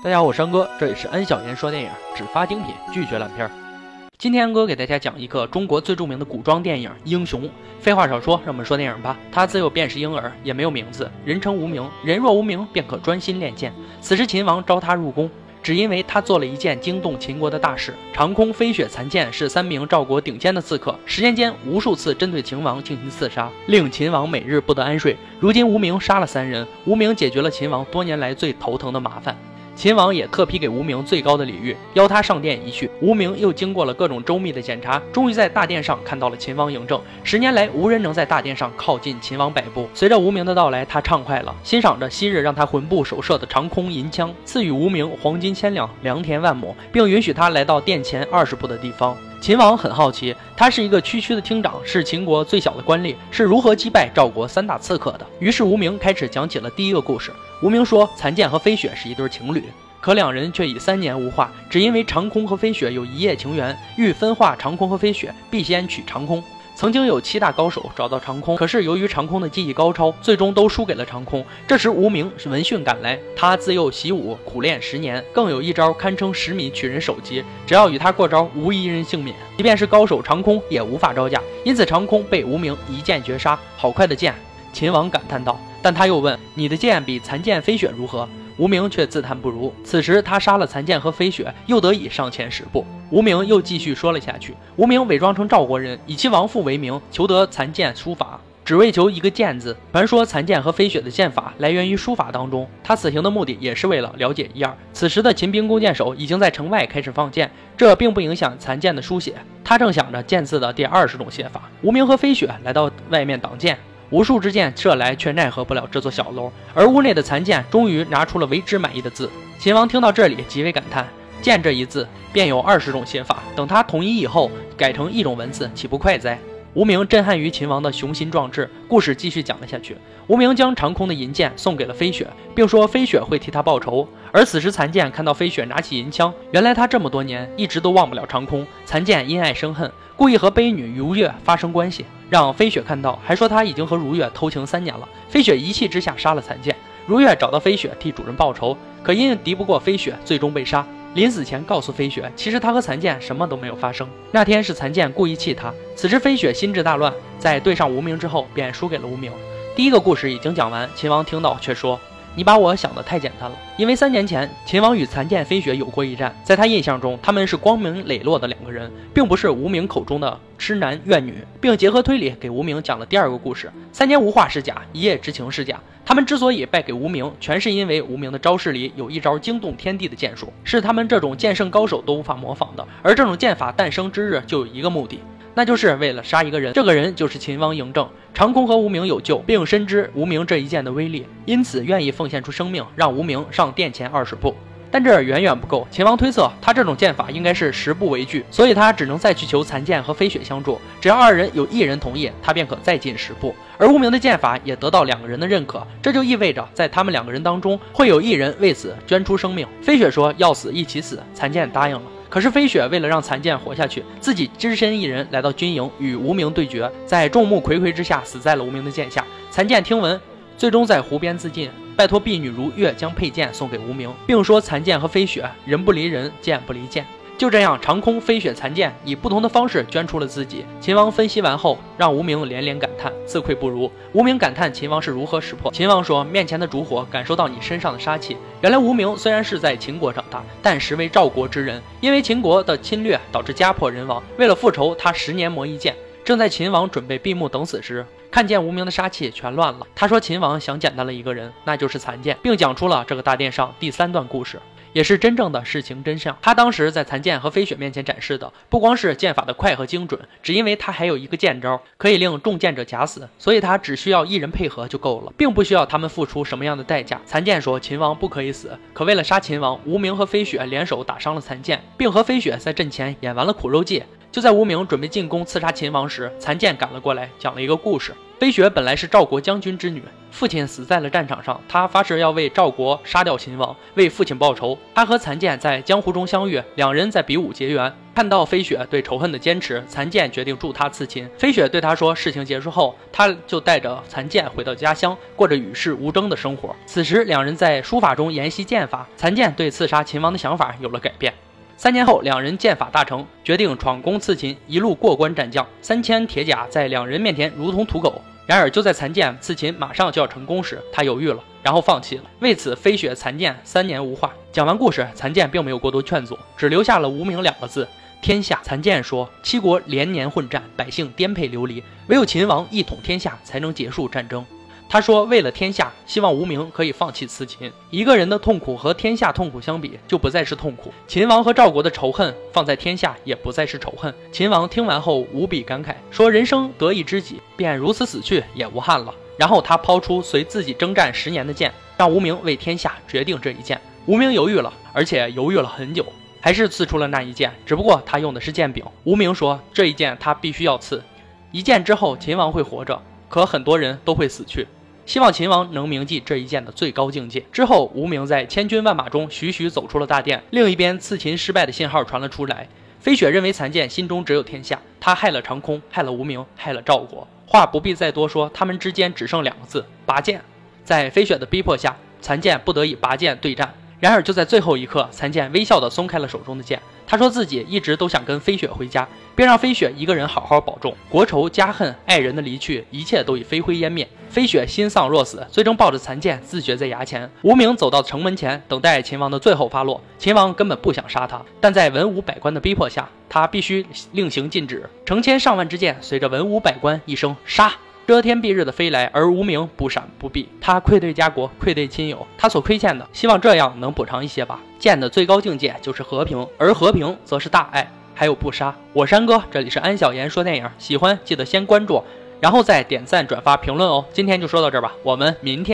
大家好，我山哥，这里是安小言说电影，只发精品，拒绝烂片。今天哥给大家讲一个中国最著名的古装电影《英雄》。废话少说，让我们说电影吧。他自幼便是婴儿，也没有名字，人称无名。人若无名，便可专心练剑。此时秦王召他入宫，只因为他做了一件惊动秦国的大事。长空、飞雪、残剑是三名赵国顶尖的刺客，十年间无数次针对秦王进行刺杀，令秦王每日不得安睡。如今无名杀了三人，无名解决了秦王多年来最头疼的麻烦。秦王也特批给无名最高的礼遇，邀他上殿一叙。无名又经过了各种周密的检查，终于在大殿上看到了秦王嬴政。十年来，无人能在大殿上靠近秦王百步。随着无名的到来，他畅快了，欣赏着昔日让他魂不守舍的长空银枪，赐予无名黄金千两、良田万亩，并允许他来到殿前二十步的地方。秦王很好奇，他是一个区区的厅长，是秦国最小的官吏，是如何击败赵国三大刺客的？于是无名开始讲起了第一个故事。无名说，残剑和飞雪是一对情侣，可两人却已三年无话，只因为长空和飞雪有一夜情缘，欲分化长空和飞雪，必先取长空。曾经有七大高手找到长空，可是由于长空的技艺高超，最终都输给了长空。这时无名是闻讯赶来，他自幼习武，苦练十年，更有一招堪称十米取人首级，只要与他过招，无一人幸免。即便是高手长空也无法招架，因此长空被无名一剑绝杀。好快的剑！秦王感叹道。但他又问：“你的剑比残剑飞雪如何？”无名却自叹不如。此时他杀了残剑和飞雪，又得以上前十步。无名又继续说了下去。无名伪装成赵国人，以其亡父为名，求得残剑书法，只为求一个剑字。传说残剑和飞雪的剑法来源于书法当中。他此行的目的也是为了了解一二。此时的秦兵弓箭手已经在城外开始放箭，这并不影响残剑的书写。他正想着剑字的第二十种写法。无名和飞雪来到外面挡箭。无数支箭射来，却奈何不了这座小楼。而屋内的残剑终于拿出了为之满意的字。秦王听到这里，极为感叹：“剑这一字，便有二十种写法。等他统一以后，改成一种文字，岂不快哉？”无名震撼于秦王的雄心壮志。故事继续讲了下去。无名将长空的银剑送给了飞雪，并说飞雪会替他报仇。而此时残剑看到飞雪拿起银枪，原来他这么多年一直都忘不了长空。残剑因爱生恨，故意和悲女如月发生关系。让飞雪看到，还说他已经和如月偷情三年了。飞雪一气之下杀了残剑。如月找到飞雪替主人报仇，可因敌不过飞雪，最终被杀。临死前告诉飞雪，其实他和残剑什么都没有发生。那天是残剑故意气他。此时飞雪心智大乱，在对上无名之后，便输给了无名。第一个故事已经讲完，秦王听到却说。你把我想的太简单了，因为三年前秦王与残剑飞雪有过一战，在他印象中，他们是光明磊落的两个人，并不是无名口中的痴男怨女，并结合推理给无名讲了第二个故事：三年无话是假，一夜之情是假。他们之所以败给无名，全是因为无名的招式里有一招惊动天地的剑术，是他们这种剑圣高手都无法模仿的。而这种剑法诞生之日，就有一个目的。那就是为了杀一个人，这个人就是秦王嬴政。长空和无名有救，并深知无名这一剑的威力，因此愿意奉献出生命，让无名上殿前二十步。但这远远不够。秦王推测，他这种剑法应该是十步为距，所以他只能再去求残剑和飞雪相助。只要二人有一人同意，他便可再进十步。而无名的剑法也得到两个人的认可，这就意味着在他们两个人当中，会有一人为此捐出生命。飞雪说要死一起死，残剑答应了。可是飞雪为了让残剑活下去，自己只身一人来到军营与无名对决，在众目睽睽之下死在了无名的剑下。残剑听闻，最终在湖边自尽，拜托婢女如月将佩剑送给无名，并说残剑和飞雪人不离人，剑不离剑。就这样，长空飞雪残剑以不同的方式捐出了自己。秦王分析完后，让无名连连感叹，自愧不如。无名感叹秦王是如何识破。秦王说：“面前的烛火感受到你身上的杀气。原来无名虽然是在秦国长大，但实为赵国之人。因为秦国的侵略导致家破人亡，为了复仇，他十年磨一剑。正在秦王准备闭目等死时，看见无名的杀气全乱了。他说秦王想简单了一个人，那就是残剑，并讲出了这个大殿上第三段故事。”也是真正的事情真相。他当时在残剑和飞雪面前展示的，不光是剑法的快和精准，只因为他还有一个剑招，可以令中剑者假死，所以他只需要一人配合就够了，并不需要他们付出什么样的代价。残剑说秦王不可以死，可为了杀秦王，无名和飞雪联手打伤了残剑，并和飞雪在阵前演完了苦肉计。就在无名准备进宫刺杀秦王时，残剑赶了过来，讲了一个故事。飞雪本来是赵国将军之女，父亲死在了战场上，她发誓要为赵国杀掉秦王，为父亲报仇。她和残剑在江湖中相遇，两人在比武结缘。看到飞雪对仇恨的坚持，残剑决定助她刺秦。飞雪对他说，事情结束后，他就带着残剑回到家乡，过着与世无争的生活。此时，两人在书法中研习剑法，残剑对刺杀秦王的想法有了改变。三年后，两人剑法大成，决定闯宫刺秦，一路过关斩将，三千铁甲在两人面前如同土狗。然而，就在残剑刺秦马上就要成功时，他犹豫了，然后放弃了。为此，飞雪残剑三年无话。讲完故事，残剑并没有过多劝阻，只留下了“无名”两个字。天下，残剑说，七国连年混战，百姓颠沛流离，唯有秦王一统天下，才能结束战争。他说：“为了天下，希望无名可以放弃刺秦。一个人的痛苦和天下痛苦相比，就不再是痛苦。秦王和赵国的仇恨放在天下，也不再是仇恨。”秦王听完后无比感慨，说：“人生得一知己，便如此死去也无憾了。”然后他抛出随自己征战十年的剑，让无名为天下决定这一剑。无名犹豫了，而且犹豫了很久，还是刺出了那一剑。只不过他用的是剑柄。无名说：“这一剑他必须要刺，一剑之后秦王会活着，可很多人都会死去。”希望秦王能铭记这一剑的最高境界。之后，无名在千军万马中徐徐走出了大殿。另一边，刺秦失败的信号传了出来。飞雪认为残剑心中只有天下，他害了长空，害了无名，害了赵国。话不必再多说，他们之间只剩两个字：拔剑。在飞雪的逼迫下，残剑不得已拔剑对战。然而，就在最后一刻，残剑微笑地松开了手中的剑。他说自己一直都想跟飞雪回家，并让飞雪一个人好好保重。国仇家恨，爱人的离去，一切都已飞灰烟灭。飞雪心丧若死，最终抱着残剑自绝在崖前。无名走到城门前，等待秦王的最后发落。秦王根本不想杀他，但在文武百官的逼迫下，他必须令行禁止。成千上万支箭随着文武百官一声杀。遮天蔽日的飞来，而无名不闪不避。他愧对家国，愧对亲友，他所亏欠的，希望这样能补偿一些吧。剑的最高境界就是和平，而和平则是大爱，还有不杀。我山哥，这里是安小言说电影，喜欢记得先关注，然后再点赞、转发、评论哦。今天就说到这儿吧，我们明天。